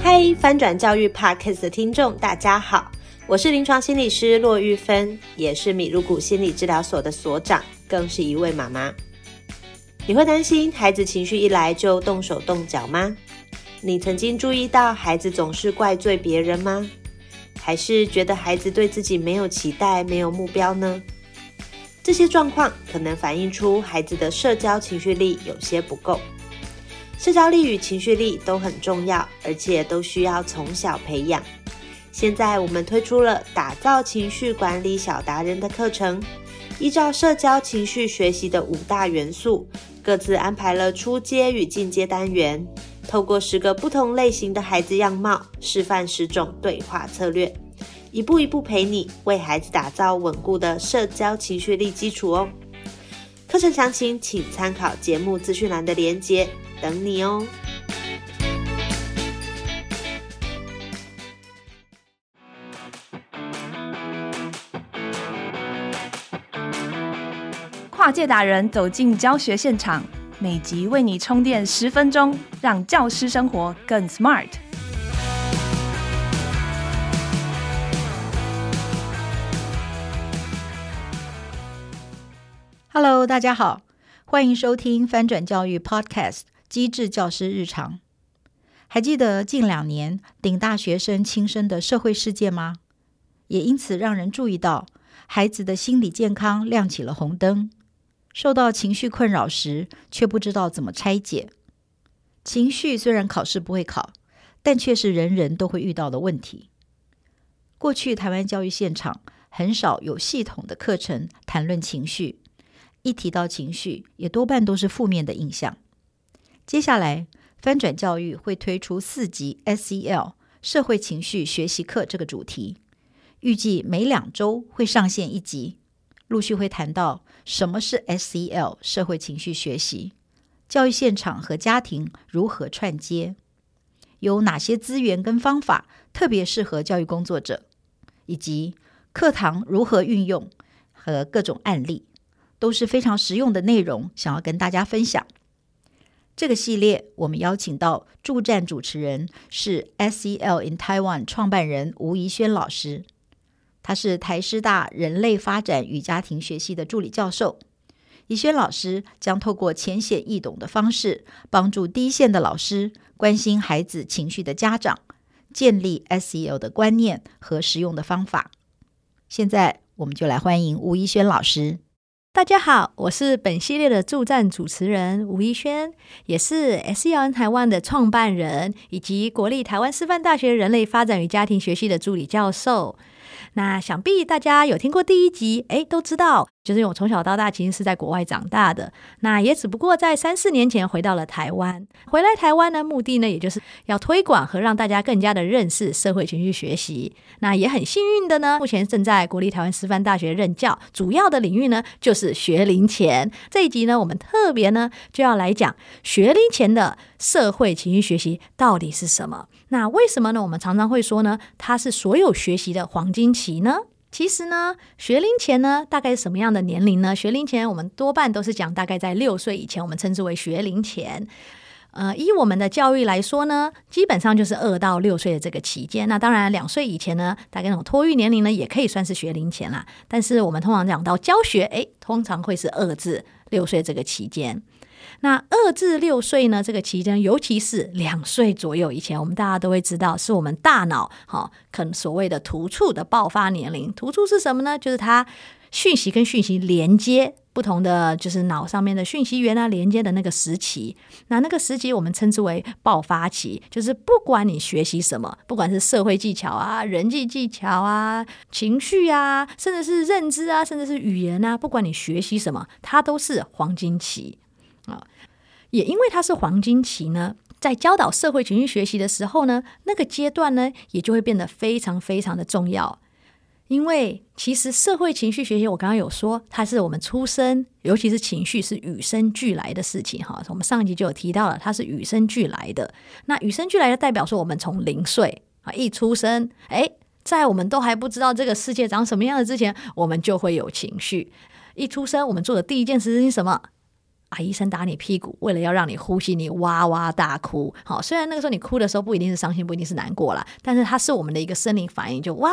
嗨，翻转教育 Podcast 的听众，大家好，我是临床心理师骆玉芬，也是米露谷心理治疗所的所长，更是一位妈妈。你会担心孩子情绪一来就动手动脚吗？你曾经注意到孩子总是怪罪别人吗？还是觉得孩子对自己没有期待、没有目标呢？这些状况可能反映出孩子的社交情绪力有些不够。社交力与情绪力都很重要，而且都需要从小培养。现在我们推出了打造情绪管理小达人的课程，依照社交情绪学习的五大元素，各自安排了初阶与进阶单元，透过十个不同类型的孩子样貌，示范十种对话策略。一步一步陪你为孩子打造稳固的社交情绪力基础哦。课程详情请参考节目资讯栏的连接，等你哦。跨界达人走进教学现场，每集为你充电十分钟，让教师生活更 smart。Hello，大家好，欢迎收听翻转教育 Podcast《机智教师日常》。还记得近两年顶大学生轻生的社会事件吗？也因此让人注意到孩子的心理健康亮起了红灯。受到情绪困扰时，却不知道怎么拆解。情绪虽然考试不会考，但却是人人都会遇到的问题。过去台湾教育现场很少有系统的课程谈论情绪。一提到情绪，也多半都是负面的印象。接下来，翻转教育会推出四集 SEL 社会情绪学习课这个主题，预计每两周会上线一集，陆续会谈到什么是 SEL 社会情绪学习，教育现场和家庭如何串接，有哪些资源跟方法特别适合教育工作者，以及课堂如何运用和各种案例。都是非常实用的内容，想要跟大家分享。这个系列我们邀请到助战主持人是 SEL in Taiwan 创办人吴怡轩老师，他是台师大人类发展与家庭学系的助理教授。怡轩老师将透过浅显易懂的方式，帮助第一线的老师、关心孩子情绪的家长，建立 SEL 的观念和实用的方法。现在我们就来欢迎吴怡轩老师。大家好，我是本系列的助战主持人吴一轩，也是 S E N 台湾的创办人，以及国立台湾师范大学人类发展与家庭学系的助理教授。那想必大家有听过第一集，诶，都知道，就是我从小到大其实是在国外长大的，那也只不过在三四年前回到了台湾。回来台湾呢，目的呢，也就是要推广和让大家更加的认识社会情绪学习。那也很幸运的呢，目前正在国立台湾师范大学任教，主要的领域呢就是学龄前。这一集呢，我们特别呢就要来讲学龄前的社会情绪学习到底是什么。那为什么呢？我们常常会说呢，它是所有学习的黄金期呢？其实呢，学龄前呢，大概是什么样的年龄呢？学龄前我们多半都是讲大概在六岁以前，我们称之为学龄前。呃，以我们的教育来说呢，基本上就是二到六岁的这个期间。那当然，两岁以前呢，大概那种托育年龄呢，也可以算是学龄前啦。但是我们通常讲到教学，哎，通常会是二至六岁这个期间。那二至六岁呢，这个期间，尤其是两岁左右以前，我们大家都会知道，是我们大脑哈，可能所谓的突触的爆发年龄。突触是什么呢？就是它讯息跟讯息连接不同的，就是脑上面的讯息源啊，连接的那个时期。那那个时期我们称之为爆发期，就是不管你学习什么，不管是社会技巧啊、人际技巧啊、情绪啊，甚至是认知啊，甚至是语言啊，不管你学习什么，它都是黄金期。啊，也因为它是黄金期呢，在教导社会情绪学习的时候呢，那个阶段呢，也就会变得非常非常的重要。因为其实社会情绪学习，我刚刚有说，它是我们出生，尤其是情绪是与生俱来的事情哈。我们上一集就有提到了，它是与生俱来的。那与生俱来的代表说，我们从零岁啊一出生，诶，在我们都还不知道这个世界长什么样的之前，我们就会有情绪。一出生，我们做的第一件事情是什么？啊，医生打你屁股，为了要让你呼吸，你哇哇大哭。好，虽然那个时候你哭的时候不一定是伤心，不一定是难过啦，但是它是我们的一个生理反应，就哇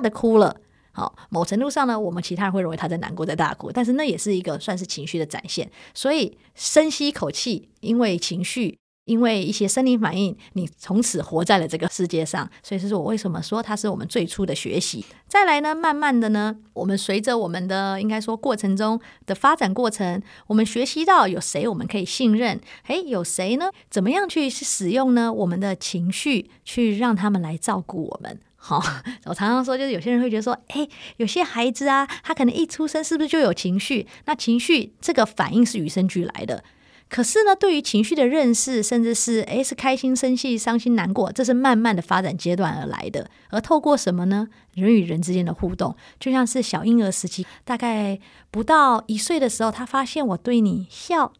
的哭了。好，某程度上呢，我们其他人会认为他在难过，在大哭，但是那也是一个算是情绪的展现。所以深吸一口气，因为情绪。因为一些生理反应，你从此活在了这个世界上，所以这是我为什么说它是我们最初的学习。再来呢，慢慢的呢，我们随着我们的应该说过程中的发展过程，我们学习到有谁我们可以信任，诶，有谁呢？怎么样去使用呢？我们的情绪去让他们来照顾我们。好，我常常说，就是有些人会觉得说，诶，有些孩子啊，他可能一出生是不是就有情绪？那情绪这个反应是与生俱来的。可是呢，对于情绪的认识，甚至是诶，是开心、生气、伤心、难过，这是慢慢的发展阶段而来的。而透过什么呢？人与人之间的互动，就像是小婴儿时期，大概不到一岁的时候，他发现我对你笑。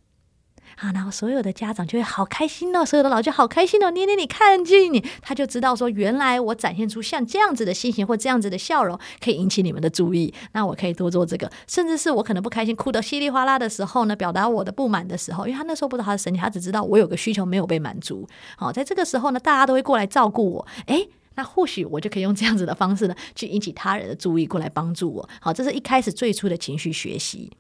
啊，然后所有的家长就会好开心哦，所有的老师好开心哦，捏捏你，看见你，他就知道说，原来我展现出像这样子的心情或这样子的笑容，可以引起你们的注意。那我可以多做这个，甚至是我可能不开心，哭得稀里哗啦的时候呢，表达我的不满的时候，因为他那时候不知道他的身体，他只知道我有个需求没有被满足。好，在这个时候呢，大家都会过来照顾我，诶，那或许我就可以用这样子的方式呢，去引起他人的注意，过来帮助我。好，这是一开始最初的情绪学习。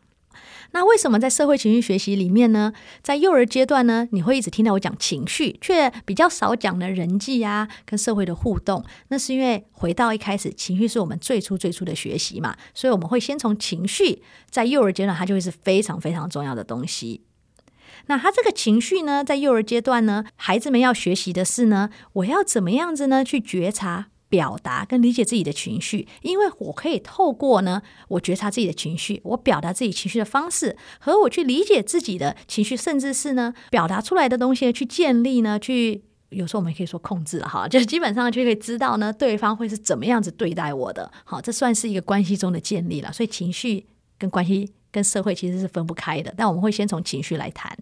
那为什么在社会情绪学习里面呢，在幼儿阶段呢，你会一直听到我讲情绪，却比较少讲的人际啊，跟社会的互动？那是因为回到一开始，情绪是我们最初最初的学习嘛，所以我们会先从情绪，在幼儿阶段它就会是非常非常重要的东西。那他这个情绪呢，在幼儿阶段呢，孩子们要学习的是呢，我要怎么样子呢去觉察？表达跟理解自己的情绪，因为我可以透过呢，我觉察自己的情绪，我表达自己情绪的方式，和我去理解自己的情绪，甚至是呢，表达出来的东西去建立呢，去有时候我们可以说控制了哈，就基本上就可以知道呢，对方会是怎么样子对待我的，好，这算是一个关系中的建立了。所以情绪跟关系跟社会其实是分不开的，但我们会先从情绪来谈。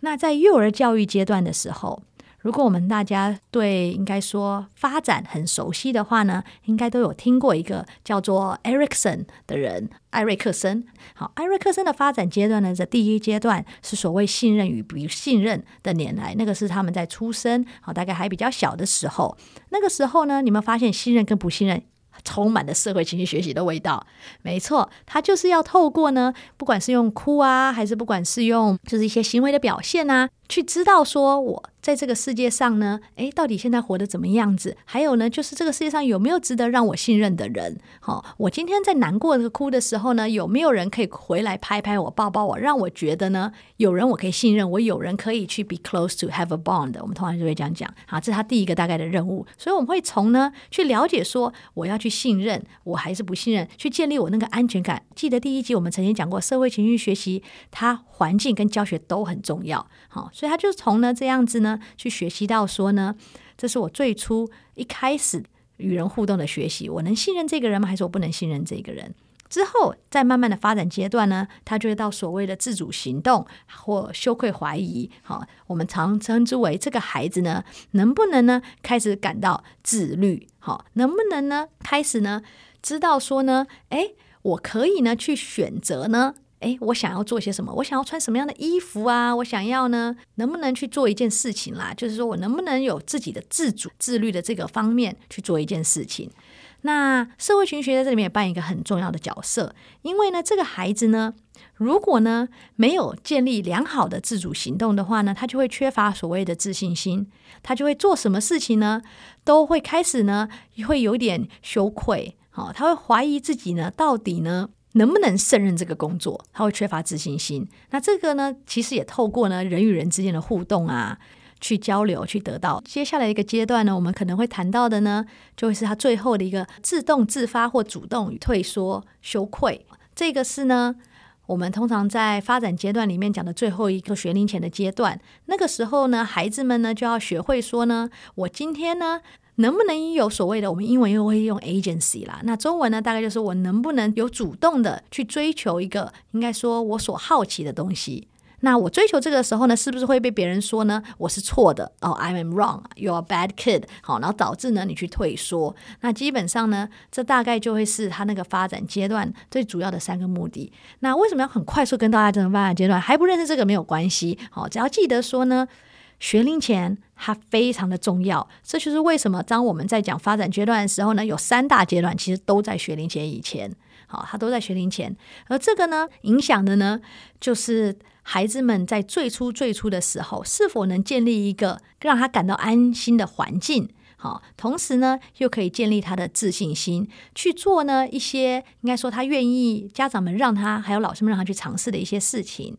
那在幼儿教育阶段的时候。如果我们大家对应该说发展很熟悉的话呢，应该都有听过一个叫做艾瑞克森的人，艾瑞克森。好，艾瑞克森的发展阶段呢，在第一阶段是所谓信任与不信任的年来，那个是他们在出生，好，大概还比较小的时候。那个时候呢，你们发现信任跟不信任充满了社会情绪学习的味道。没错，他就是要透过呢，不管是用哭啊，还是不管是用就是一些行为的表现啊，去知道说我。在这个世界上呢，诶，到底现在活得怎么样子？还有呢，就是这个世界上有没有值得让我信任的人？好，我今天在难过的哭的时候呢，有没有人可以回来拍拍我、抱抱我，让我觉得呢，有人我可以信任，我有人可以去 be close to have a bond。我们通常就会这样讲，好，这是他第一个大概的任务。所以我们会从呢去了解说，我要去信任，我还是不信任，去建立我那个安全感。记得第一集我们曾经讲过，社会情绪学习，它环境跟教学都很重要。好，所以他就是从呢这样子呢。去学习到说呢，这是我最初一开始与人互动的学习。我能信任这个人吗？还是我不能信任这个人？之后在慢慢的发展阶段呢，他就会到所谓的自主行动或羞愧怀疑。好，我们常称之为这个孩子呢，能不能呢开始感到自律？好，能不能呢开始呢知道说呢，诶，我可以呢去选择呢？诶，我想要做些什么？我想要穿什么样的衣服啊？我想要呢，能不能去做一件事情啦？就是说我能不能有自己的自主、自律的这个方面去做一件事情？那社会群学在这里面也扮演一个很重要的角色，因为呢，这个孩子呢，如果呢没有建立良好的自主行动的话呢，他就会缺乏所谓的自信心，他就会做什么事情呢，都会开始呢会有点羞愧，好，他会怀疑自己呢，到底呢。能不能胜任这个工作？他会缺乏自信心。那这个呢，其实也透过呢人与人之间的互动啊，去交流，去得到。接下来一个阶段呢，我们可能会谈到的呢，就会是他最后的一个自动自发或主动与退缩、羞愧。这个是呢，我们通常在发展阶段里面讲的最后一个学龄前的阶段。那个时候呢，孩子们呢就要学会说呢，我今天呢。能不能有所谓的，我们英文又会用 agency 啦，那中文呢，大概就是我能不能有主动的去追求一个，应该说我所好奇的东西。那我追求这个时候呢，是不是会被别人说呢？我是错的哦，I am wrong, you are bad kid。好，然后导致呢你去退缩。那基本上呢，这大概就会是他那个发展阶段最主要的三个目的。那为什么要很快速跟大家这种发展阶段？还不认识这个没有关系。好，只要记得说呢，学龄前它非常的重要。这就是为什么当我们在讲发展阶段的时候呢，有三大阶段，其实都在学龄前以前。好，它都在学龄前。而这个呢，影响的呢，就是。孩子们在最初最初的时候，是否能建立一个让他感到安心的环境？好，同时呢，又可以建立他的自信心，去做呢一些应该说他愿意家长们让他还有老师们让他去尝试的一些事情。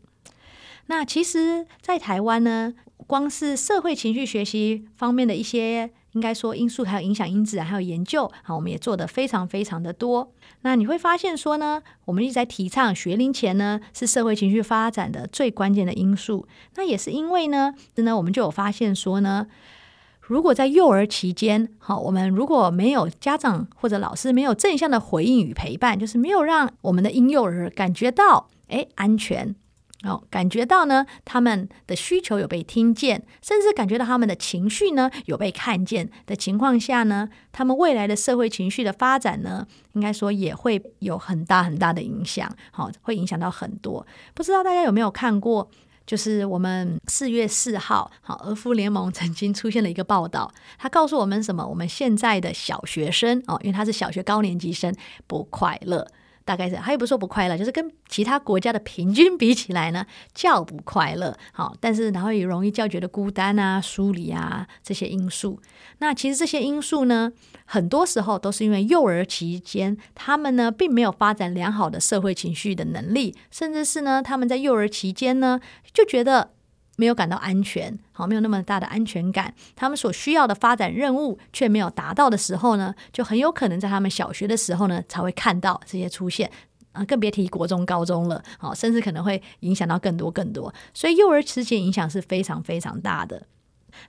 那其实，在台湾呢，光是社会情绪学习方面的一些。应该说因素还有影响因子还有研究好，我们也做得非常非常的多。那你会发现说呢，我们一直在提倡学龄前呢是社会情绪发展的最关键的因素。那也是因为呢，呢我们就有发现说呢，如果在幼儿期间，好，我们如果没有家长或者老师没有正向的回应与陪伴，就是没有让我们的婴幼儿感觉到诶安全。哦，感觉到呢，他们的需求有被听见，甚至感觉到他们的情绪呢有被看见的情况下呢，他们未来的社会情绪的发展呢，应该说也会有很大很大的影响。好，会影响到很多。不知道大家有没有看过？就是我们四月四号，好，儿福联盟曾经出现了一个报道，他告诉我们什么？我们现在的小学生哦，因为他是小学高年级生，不快乐。大概是，他也不说不快乐，就是跟其他国家的平均比起来呢，较不快乐。好，但是然后也容易较觉得孤单啊、疏离啊这些因素。那其实这些因素呢，很多时候都是因为幼儿期间他们呢并没有发展良好的社会情绪的能力，甚至是呢他们在幼儿期间呢就觉得。没有感到安全，好，没有那么大的安全感。他们所需要的发展任务却没有达到的时候呢，就很有可能在他们小学的时候呢才会看到这些出现啊，更别提国中、高中了，好，甚至可能会影响到更多更多。所以幼儿时期影响是非常非常大的。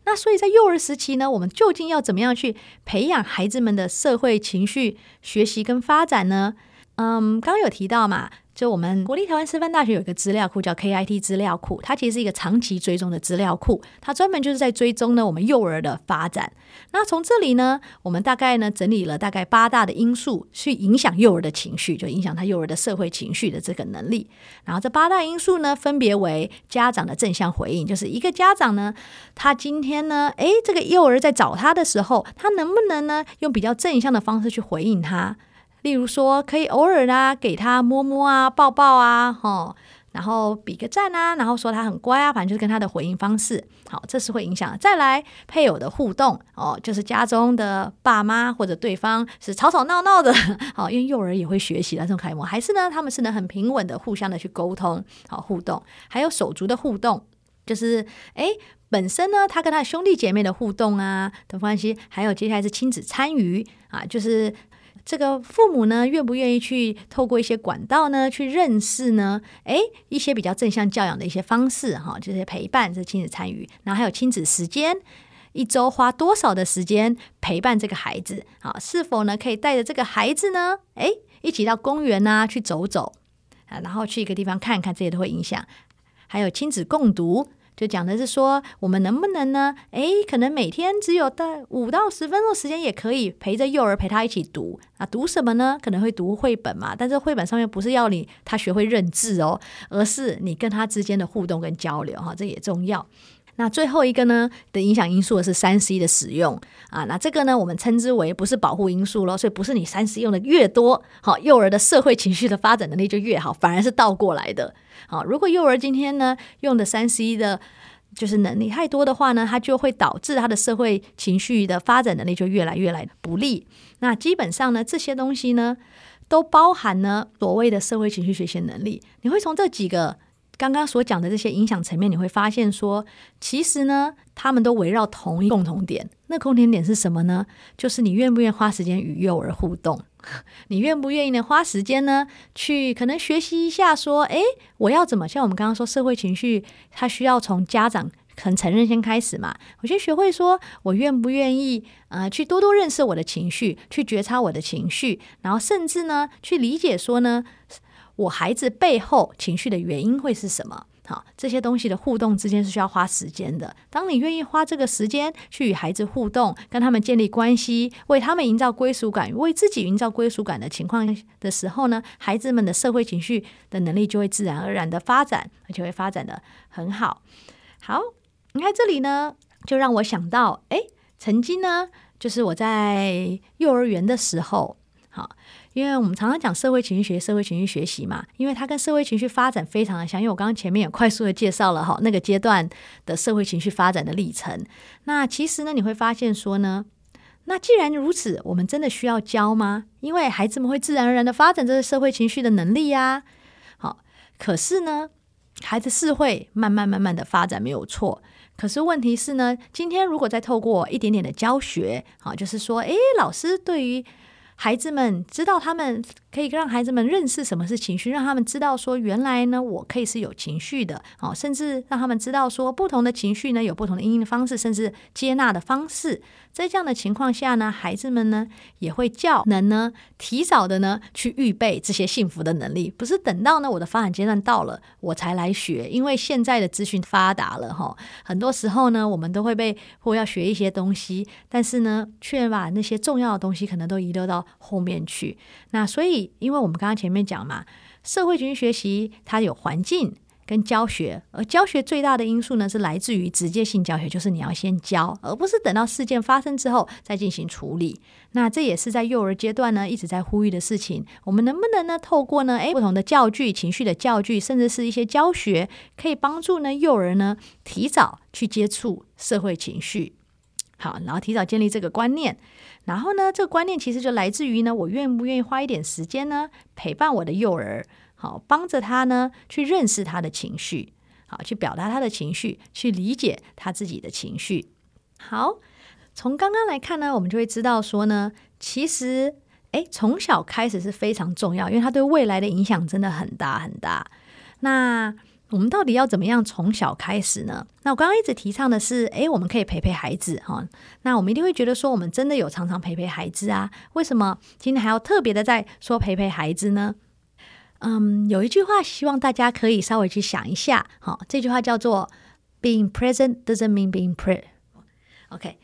那所以在幼儿时期呢，我们究竟要怎么样去培养孩子们的社会情绪学习跟发展呢？嗯，刚刚有提到嘛。就我们国立台湾师范大学有一个资料库叫 KIT 资料库，它其实是一个长期追踪的资料库，它专门就是在追踪呢我们幼儿的发展。那从这里呢，我们大概呢整理了大概八大的因素去影响幼儿的情绪，就影响他幼儿的社会情绪的这个能力。然后这八大因素呢，分别为家长的正向回应，就是一个家长呢，他今天呢，诶，这个幼儿在找他的时候，他能不能呢用比较正向的方式去回应他？例如说，可以偶尔啊，给他摸摸啊，抱抱啊，吼，然后比个赞啊，然后说他很乖啊，反正就是跟他的回应方式，好，这是会影响。再来配偶的互动哦，就是家中的爸妈或者对方是吵吵闹闹的，好，因为幼儿也会学习的这种楷模，还是呢，他们是能很平稳的互相的去沟通，好互动，还有手足的互动，就是哎，本身呢，他跟他兄弟姐妹的互动啊的关系，还有接下来是亲子参与啊，就是。这个父母呢，愿不愿意去透过一些管道呢，去认识呢？诶，一些比较正向教养的一些方式，哈，这些陪伴，这亲子参与，然后还有亲子时间，一周花多少的时间陪伴这个孩子？啊，是否呢可以带着这个孩子呢，诶，一起到公园啊去走走，啊，然后去一个地方看看，这些都会影响。还有亲子共读。就讲的是说，我们能不能呢？诶，可能每天只有带五到十分钟时间，也可以陪着幼儿陪他一起读啊。读什么呢？可能会读绘本嘛，但是绘本上面不是要你他学会认字哦，而是你跟他之间的互动跟交流哈，这也重要。那最后一个呢的影响因素是三 C 的使用啊，那这个呢我们称之为不是保护因素咯，所以不是你三 C 用的越多，好，幼儿的社会情绪的发展能力就越好，反而是倒过来的。好，如果幼儿今天呢用的三 C 的，就是能力太多的话呢，它就会导致他的社会情绪的发展能力就越来越来不利。那基本上呢，这些东西呢，都包含呢所谓的社会情绪学习能力。你会从这几个刚刚所讲的这些影响层面，你会发现说，其实呢，他们都围绕同一共同点。那共同点是什么呢？就是你愿不愿意花时间与幼儿互动。你愿不愿意呢？花时间呢，去可能学习一下，说，诶，我要怎么？像我们刚刚说，社会情绪，它需要从家长肯承认先开始嘛。我先学会说，我愿不愿意，呃，去多多认识我的情绪，去觉察我的情绪，然后甚至呢，去理解说呢，我孩子背后情绪的原因会是什么？好，这些东西的互动之间是需要花时间的。当你愿意花这个时间去与孩子互动，跟他们建立关系，为他们营造归属感，为自己营造归属感的情况的时候呢，孩子们的社会情绪的能力就会自然而然的发展，而且会发展的很好。好，你看这里呢，就让我想到，哎，曾经呢，就是我在幼儿园的时候，好。因为我们常常讲社会情绪学、社会情绪学习嘛，因为它跟社会情绪发展非常的像。因为我刚刚前面也快速的介绍了哈，那个阶段的社会情绪发展的历程。那其实呢，你会发现说呢，那既然如此，我们真的需要教吗？因为孩子们会自然而然的发展这个社会情绪的能力呀。好，可是呢，孩子是会慢慢慢慢的发展，没有错。可是问题是呢，今天如果再透过一点点的教学，好，就是说，诶，老师对于孩子们知道，他们可以让孩子们认识什么是情绪，让他们知道说，原来呢，我可以是有情绪的，哦，甚至让他们知道说，不同的情绪呢，有不同的应的方式，甚至接纳的方式。在这样的情况下呢，孩子们呢也会较能呢提早的呢去预备这些幸福的能力，不是等到呢我的发展阶段到了我才来学，因为现在的资讯发达了哈，很多时候呢我们都会被或要学一些东西，但是呢却把那些重要的东西可能都遗留到后面去。那所以，因为我们刚刚前面讲嘛，社会情绪学习它有环境。跟教学，而教学最大的因素呢，是来自于直接性教学，就是你要先教，而不是等到事件发生之后再进行处理。那这也是在幼儿阶段呢一直在呼吁的事情。我们能不能呢透过呢诶不同的教具、情绪的教具，甚至是一些教学，可以帮助呢幼儿呢提早去接触社会情绪，好，然后提早建立这个观念。然后呢，这个观念其实就来自于呢，我愿不愿意花一点时间呢陪伴我的幼儿。好，帮着他呢，去认识他的情绪，好，去表达他的情绪，去理解他自己的情绪。好，从刚刚来看呢，我们就会知道说呢，其实，诶，从小开始是非常重要，因为他对未来的影响真的很大很大。那我们到底要怎么样从小开始呢？那我刚刚一直提倡的是，诶，我们可以陪陪孩子哈。那我们一定会觉得说，我们真的有常常陪陪孩子啊？为什么今天还要特别的在说陪陪孩子呢？嗯，有一句话，希望大家可以稍微去想一下。好，这句话叫做 “Being present doesn't mean being pre”。OK，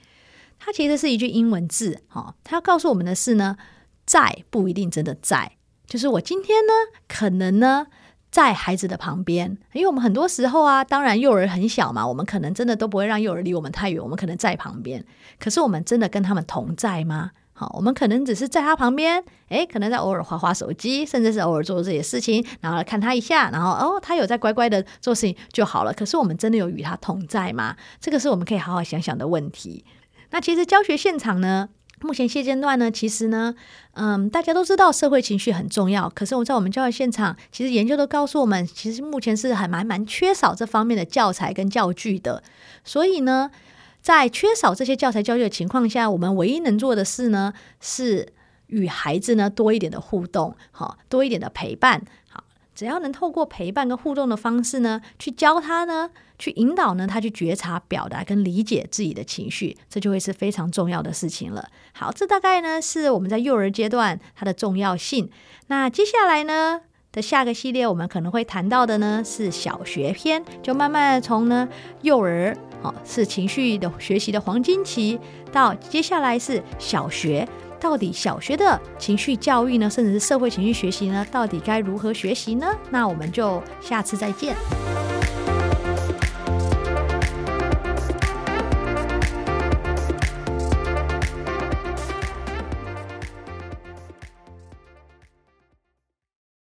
它其实是一句英文字。好，它要告诉我们的是呢，在不一定真的在。就是我今天呢，可能呢，在孩子的旁边，因为我们很多时候啊，当然幼儿很小嘛，我们可能真的都不会让幼儿离我们太远，我们可能在旁边。可是我们真的跟他们同在吗？好，我们可能只是在他旁边，诶，可能在偶尔划划手机，甚至是偶尔做这些事情，然后来看他一下，然后哦，他有在乖乖的做事情就好了。可是我们真的有与他同在吗？这个是我们可以好好想想的问题。那其实教学现场呢，目前现阶段呢，其实呢，嗯，大家都知道社会情绪很重要，可是我在我们教学现场，其实研究都告诉我们，其实目前是还蛮蛮缺少这方面的教材跟教具的，所以呢。在缺少这些教材教育的情况下，我们唯一能做的事呢，是与孩子呢多一点的互动，好，多一点的陪伴，好，只要能透过陪伴跟互动的方式呢，去教他呢，去引导呢，他去觉察、表达跟理解自己的情绪，这就会是非常重要的事情了。好，这大概呢是我们在幼儿阶段它的重要性。那接下来呢的下个系列，我们可能会谈到的呢是小学篇，就慢慢从呢幼儿。哦，是情绪的学习的黄金期，到接下来是小学，到底小学的情绪教育呢，甚至是社会情绪学习呢，到底该如何学习呢？那我们就下次再见。